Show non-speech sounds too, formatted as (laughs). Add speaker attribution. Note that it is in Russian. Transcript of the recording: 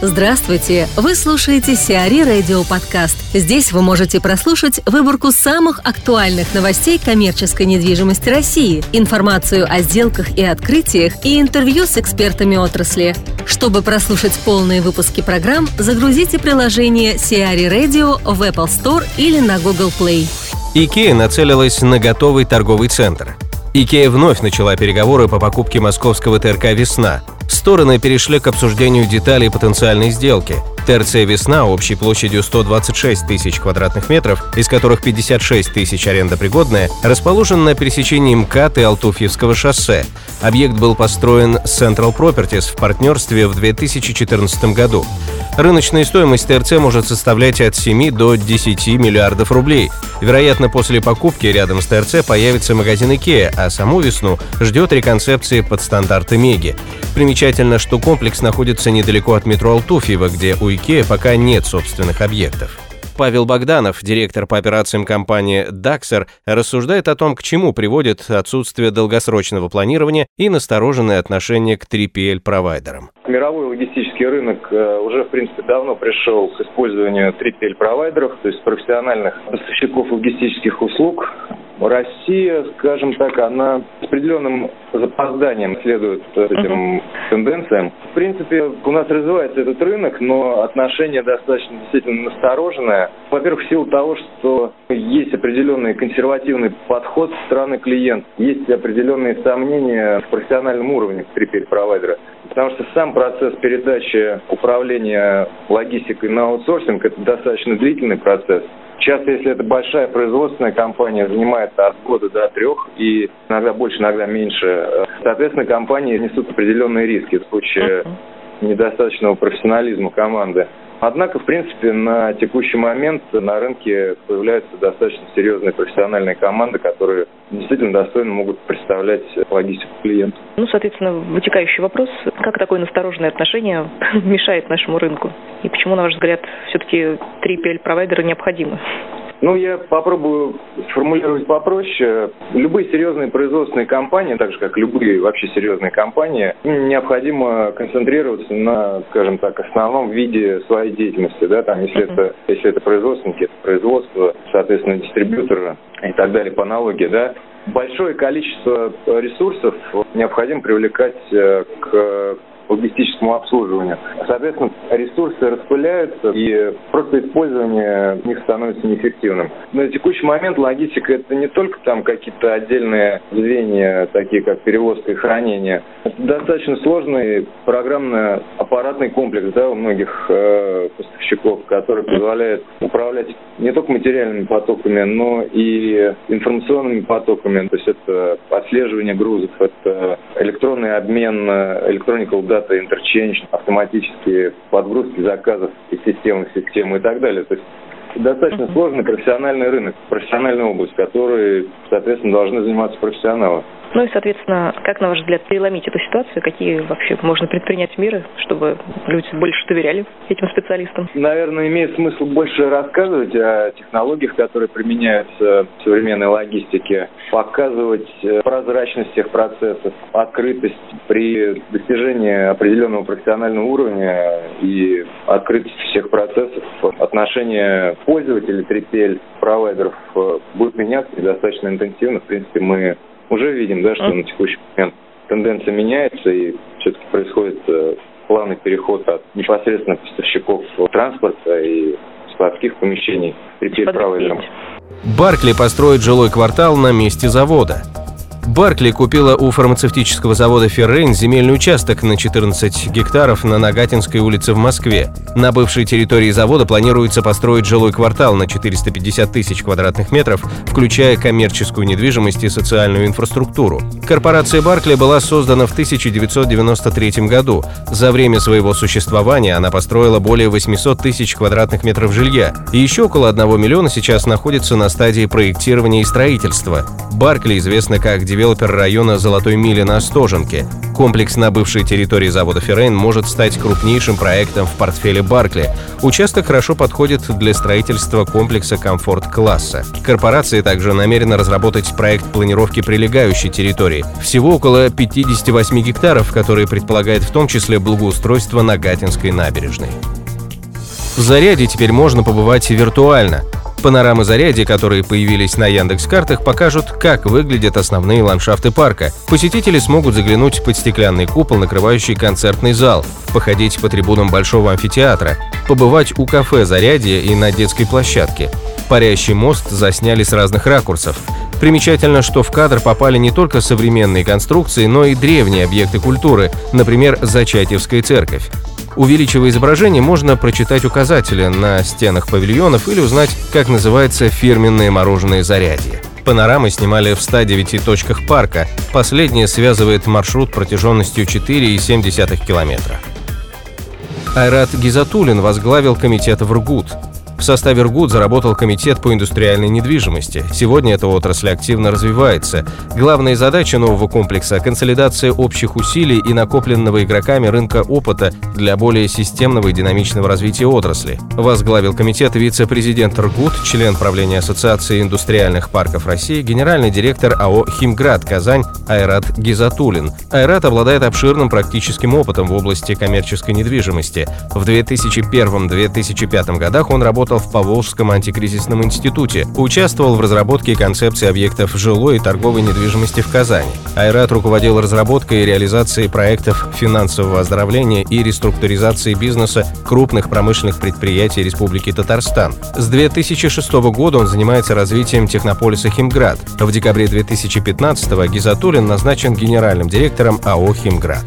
Speaker 1: Здравствуйте! Вы слушаете CRE Радио Подкаст. Здесь вы можете прослушать выборку самых актуальных новостей коммерческой недвижимости России, информацию о сделках и открытиях и интервью с экспертами отрасли. Чтобы прослушать полные выпуски программ, загрузите приложение CRE Radio в Apple Store или на Google Play.
Speaker 2: Икея нацелилась на готовый торговый центр. Икея вновь начала переговоры по покупке московского ТРК «Весна», Стороны перешли к обсуждению деталей потенциальной сделки. ТРЦ «Весна» общей площадью 126 тысяч квадратных метров, из которых 56 тысяч аренда пригодная, расположен на пересечении МКАД и Алтуфьевского шоссе. Объект был построен Central Properties в партнерстве в 2014 году. Рыночная стоимость ТРЦ может составлять от 7 до 10 миллиардов рублей. Вероятно, после покупки рядом с ТРЦ появится магазин Икеа, а саму весну ждет реконцепции под стандарты Меги. Примечательно, что комплекс находится недалеко от метро Алтуфьево, где у Икеа пока нет собственных объектов. Павел Богданов, директор по операциям компании Daxer, рассуждает о том, к чему приводит отсутствие долгосрочного планирования и настороженное отношение к 3PL-провайдерам.
Speaker 3: Мировой логистический рынок э, уже, в принципе, давно пришел к использованию 3PL-провайдеров, то есть профессиональных поставщиков логистических услуг, Россия, скажем так, она с определенным запозданием следует этим uh-huh. тенденциям. В принципе, у нас развивается этот рынок, но отношение достаточно действительно настороженное. Во-первых, в силу того, что есть определенный консервативный подход со стороны клиента, есть определенные сомнения в профессиональном уровне 3PL-провайдера. Потому что сам процесс передачи управления логистикой на аутсорсинг – это достаточно длительный процесс. Часто, если это большая производственная компания, занимает от года до трех, и иногда больше, иногда меньше. Соответственно, компании несут определенные риски в случае недостаточного профессионализма команды. Однако, в принципе, на текущий момент на рынке появляются достаточно серьезные профессиональные команды, которые действительно достойно могут представлять логистику клиенту.
Speaker 4: Ну, соответственно, вытекающий вопрос, как такое настороженное отношение (laughs) мешает нашему рынку? И почему, на ваш взгляд, все-таки 3PL-провайдеры необходимы?
Speaker 3: Ну, я попробую сформулировать попроще. Любые серьезные производственные компании, так же как любые вообще серьезные компании, необходимо концентрироваться на, скажем так, основном виде своей деятельности. Да? Там, если, это, если это производственники, это производство, соответственно, дистрибьютора и так далее по аналогии. Да? Большое количество ресурсов необходимо привлекать э, к логистическому обслуживанию. Соответственно, ресурсы распыляются, и просто использование них становится неэффективным. На текущий момент логистика – это не только там какие-то отдельные звенья, такие как перевозка и хранение. Это достаточно сложный программно-аппаратный комплекс да, у многих э, поставщиков, который позволяет управлять не только материальными потоками, но и информационными потоками. То есть это отслеживание грузов, это электронный обмен, электроникал дата интерчейндж, автоматические подгрузки заказов из системы в систему и так далее. То есть достаточно uh-huh. сложный профессиональный рынок, профессиональная область, которой, соответственно, должны заниматься профессионалы.
Speaker 4: Ну и, соответственно, как, на ваш взгляд, переломить эту ситуацию? Какие вообще можно предпринять меры, чтобы люди больше доверяли этим специалистам?
Speaker 3: Наверное, имеет смысл больше рассказывать о технологиях, которые применяются в современной логистике, показывать э, прозрачность всех процессов, открытость при достижении определенного профессионального уровня и открытость всех процессов. Отношение пользователей 3PL провайдеров э, будет меняться достаточно интенсивно. В принципе, мы уже видим, да, что на текущий момент тенденция меняется и все-таки происходит э, плавный переход от непосредственно поставщиков транспорта и складских помещений ритейл-провайдерам.
Speaker 2: Баркли построит жилой квартал на месте завода. Баркли купила у фармацевтического завода «Феррейн» земельный участок на 14 гектаров на Нагатинской улице в Москве. На бывшей территории завода планируется построить жилой квартал на 450 тысяч квадратных метров, включая коммерческую недвижимость и социальную инфраструктуру. Корпорация «Баркли» была создана в 1993 году. За время своего существования она построила более 800 тысяч квадратных метров жилья. И еще около 1 миллиона сейчас находится на стадии проектирования и строительства. «Баркли» известна как девелопер района Золотой Мили на Остоженке. Комплекс на бывшей территории завода «Феррейн» может стать крупнейшим проектом в портфеле Баркли. Участок хорошо подходит для строительства комплекса комфорт-класса. Корпорация также намерена разработать проект планировки прилегающей территории. Всего около 58 гектаров, которые предполагает в том числе благоустройство Нагатинской набережной. В Заряде теперь можно побывать виртуально. Панорамы заряди, которые появились на Яндекс-картах, покажут, как выглядят основные ландшафты парка. Посетители смогут заглянуть под стеклянный купол, накрывающий концертный зал, походить по трибунам Большого амфитеатра, побывать у кафе «Зарядье» и на детской площадке. Парящий мост засняли с разных ракурсов. Примечательно, что в кадр попали не только современные конструкции, но и древние объекты культуры, например, Зачатьевская церковь. Увеличивая изображение, можно прочитать указатели на стенах павильонов или узнать, как называется фирменное мороженое зарядье. Панорамы снимали в 109 точках парка. Последнее связывает маршрут протяженностью 4,7 километра. Айрат Гизатулин возглавил комитет в РГУТ. В составе РГУД заработал Комитет по индустриальной недвижимости. Сегодня эта отрасль активно развивается. Главная задача нового комплекса – консолидация общих усилий и накопленного игроками рынка опыта для более системного и динамичного развития отрасли. Возглавил комитет вице-президент РГУД, член правления Ассоциации индустриальных парков России, генеральный директор АО «Химград» Казань Айрат Гизатулин. Айрат обладает обширным практическим опытом в области коммерческой недвижимости. В 2001-2005 годах он работал работал в Поволжском антикризисном институте, участвовал в разработке концепции объектов жилой и торговой недвижимости в Казани. Айрат руководил разработкой и реализацией проектов финансового оздоровления и реструктуризации бизнеса крупных промышленных предприятий Республики Татарстан. С 2006 года он занимается развитием технополиса «Химград». В декабре 2015 Гизатуллин назначен генеральным директором АО «Химград».